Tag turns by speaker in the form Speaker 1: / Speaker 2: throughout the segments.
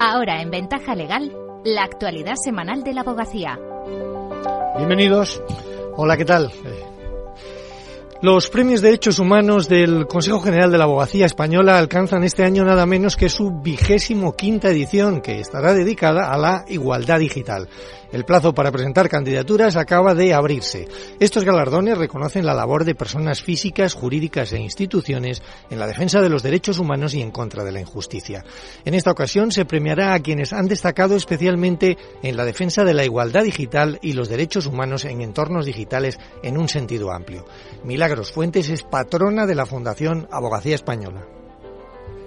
Speaker 1: Ahora en Ventaja Legal, la actualidad semanal de la abogacía.
Speaker 2: Bienvenidos. Hola, ¿qué tal? Los premios de derechos humanos del Consejo General de la Abogacía Española alcanzan este año nada menos que su vigésimo quinta edición, que estará dedicada a la igualdad digital. El plazo para presentar candidaturas acaba de abrirse. Estos galardones reconocen la labor de personas físicas, jurídicas e instituciones en la defensa de los derechos humanos y en contra de la injusticia. En esta ocasión se premiará a quienes han destacado especialmente en la defensa de la igualdad digital y los derechos humanos en entornos digitales en un sentido amplio. Milagros Fuentes es patrona de la Fundación Abogacía Española.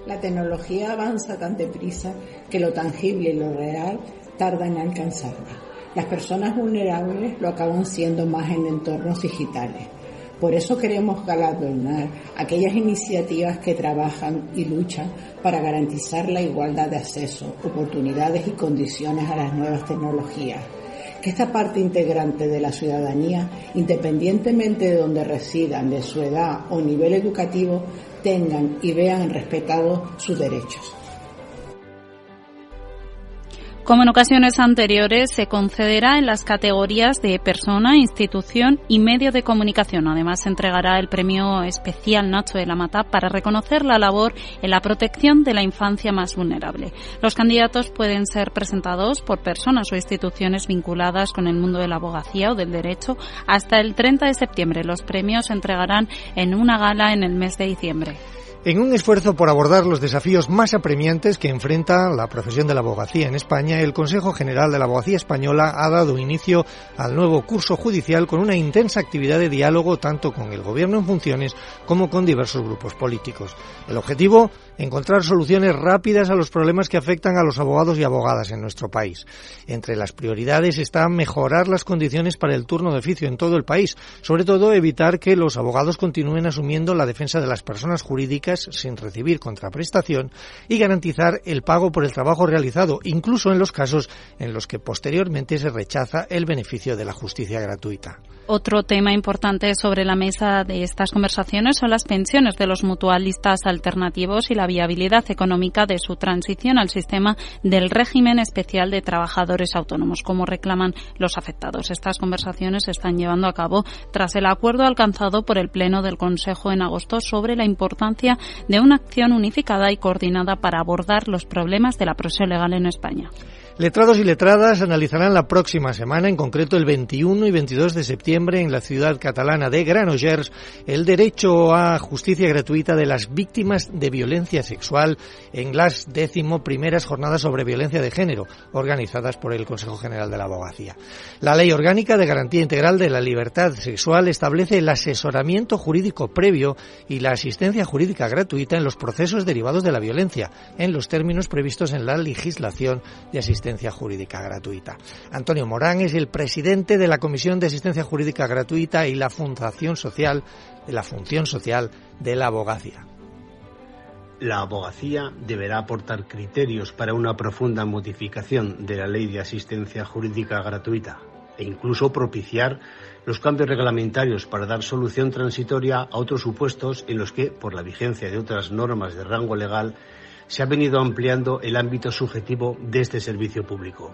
Speaker 3: La tecnología avanza tan deprisa que lo tangible y lo real tardan en alcanzarla. Las personas vulnerables lo acaban siendo más en entornos digitales. Por eso queremos galardonar aquellas iniciativas que trabajan y luchan para garantizar la igualdad de acceso, oportunidades y condiciones a las nuevas tecnologías. Que esta parte integrante de la ciudadanía, independientemente de donde residan, de su edad o nivel educativo, tengan y vean respetados sus derechos.
Speaker 4: Como en ocasiones anteriores, se concederá en las categorías de persona, institución y medio de comunicación. Además, se entregará el premio especial Nacho de la Mata para reconocer la labor en la protección de la infancia más vulnerable. Los candidatos pueden ser presentados por personas o instituciones vinculadas con el mundo de la abogacía o del derecho hasta el 30 de septiembre. Los premios se entregarán en una gala en el mes de diciembre
Speaker 2: en un esfuerzo por abordar los desafíos más apremiantes que enfrenta la profesión de la abogacía en España, el Consejo General de la Abogacía Española ha dado inicio al nuevo curso judicial con una intensa actividad de diálogo tanto con el Gobierno en funciones como con diversos grupos políticos. El objetivo encontrar soluciones rápidas a los problemas que afectan a los abogados y abogadas en nuestro país. Entre las prioridades está mejorar las condiciones para el turno de oficio en todo el país, sobre todo evitar que los abogados continúen asumiendo la defensa de las personas jurídicas sin recibir contraprestación y garantizar el pago por el trabajo realizado, incluso en los casos en los que posteriormente se rechaza el beneficio de la justicia gratuita.
Speaker 4: Otro tema importante sobre la mesa de estas conversaciones son las pensiones de los mutualistas alternativos y la viabilidad económica de su transición al sistema del régimen especial de trabajadores autónomos, como reclaman los afectados. Estas conversaciones se están llevando a cabo tras el acuerdo alcanzado por el Pleno del Consejo en agosto sobre la importancia de una acción unificada y coordinada para abordar los problemas de la presión legal en España.
Speaker 2: Letrados y letradas analizarán la próxima semana, en concreto el 21 y 22 de septiembre, en la ciudad catalana de Granollers, el derecho a justicia gratuita de las víctimas de violencia sexual en las décimo primeras jornadas sobre violencia de género, organizadas por el Consejo General de la Abogacía. La Ley Orgánica de Garantía Integral de la Libertad Sexual establece el asesoramiento jurídico previo y la asistencia jurídica gratuita en los procesos derivados de la violencia, en los términos previstos en la legislación de asistencia asistencia jurídica gratuita. Antonio Morán es el presidente de la Comisión de Asistencia Jurídica Gratuita y la Fundación Social de la Función Social de la Abogacía.
Speaker 5: La abogacía deberá aportar criterios para una profunda modificación de la ley de asistencia jurídica gratuita e incluso propiciar los cambios reglamentarios para dar solución transitoria a otros supuestos en los que, por la vigencia de otras normas de rango legal, se ha venido ampliando el ámbito subjetivo de este servicio público.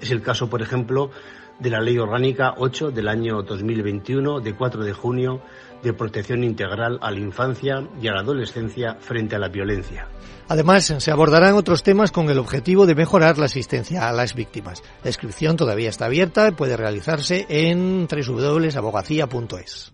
Speaker 5: Es el caso, por ejemplo, de la Ley Orgánica 8 del año 2021, de 4 de junio, de protección integral a la infancia y a la adolescencia frente a la violencia.
Speaker 2: Además, se abordarán otros temas con el objetivo de mejorar la asistencia a las víctimas. La inscripción todavía está abierta y puede realizarse en www.abogacía.es.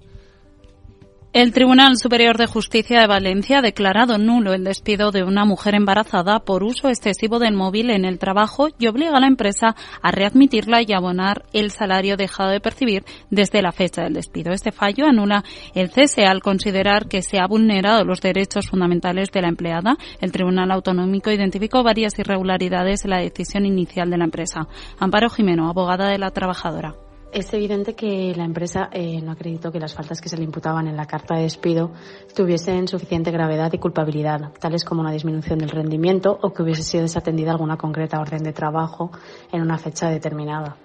Speaker 4: El Tribunal Superior de Justicia de Valencia ha declarado nulo el despido de una mujer embarazada por uso excesivo del móvil en el trabajo y obliga a la empresa a readmitirla y abonar el salario dejado de percibir desde la fecha del despido. Este fallo anula el cese al considerar que se ha vulnerado los derechos fundamentales de la empleada. El Tribunal Autonómico identificó varias irregularidades en la decisión inicial de la empresa. Amparo Jimeno, abogada de la trabajadora.
Speaker 6: Es evidente que la empresa eh, no acreditó que las faltas que se le imputaban en la carta de despido tuviesen suficiente gravedad y culpabilidad, tales como una disminución del rendimiento o que hubiese sido desatendida alguna concreta orden de trabajo en una fecha determinada.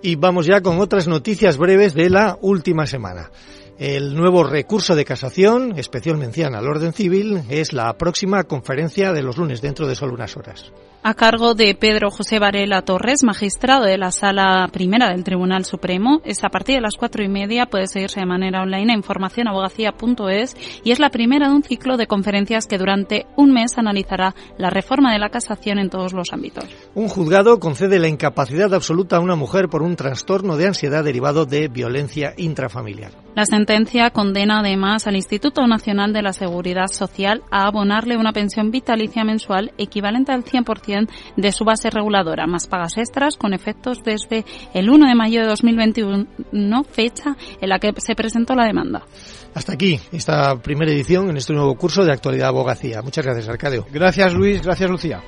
Speaker 2: Y vamos ya con otras noticias breves de la última semana. El nuevo recurso de casación, especial mención al orden civil, es la próxima conferencia de los lunes dentro de solo unas horas
Speaker 4: a cargo de Pedro José Varela Torres, magistrado de la Sala Primera del Tribunal Supremo. Es a partir de las cuatro y media, puede seguirse de manera online a informacionabogacía.es y es la primera de un ciclo de conferencias que durante un mes analizará la reforma de la casación en todos los ámbitos.
Speaker 2: Un juzgado concede la incapacidad absoluta a una mujer por un trastorno de ansiedad derivado de violencia intrafamiliar.
Speaker 4: La sentencia condena además al Instituto Nacional de la Seguridad Social a abonarle una pensión vitalicia mensual equivalente al 100% de su base reguladora, más pagas extras con efectos desde el 1 de mayo de 2021, fecha en la que se presentó la demanda.
Speaker 2: Hasta aquí esta primera edición en este nuevo curso de actualidad abogacía. Muchas gracias, Arcadio.
Speaker 7: Gracias, Luis. Gracias, Lucía.